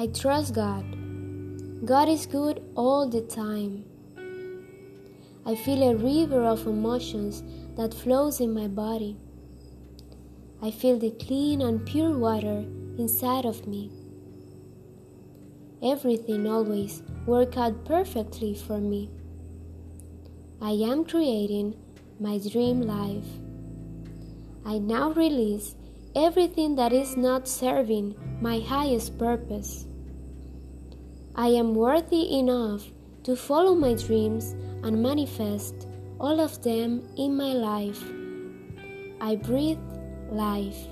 I trust God. God is good all the time. I feel a river of emotions that flows in my body. I feel the clean and pure water inside of me. Everything always works out perfectly for me. I am creating my dream life. I now release everything that is not serving my highest purpose. I am worthy enough to follow my dreams and manifest all of them in my life. I breathe life.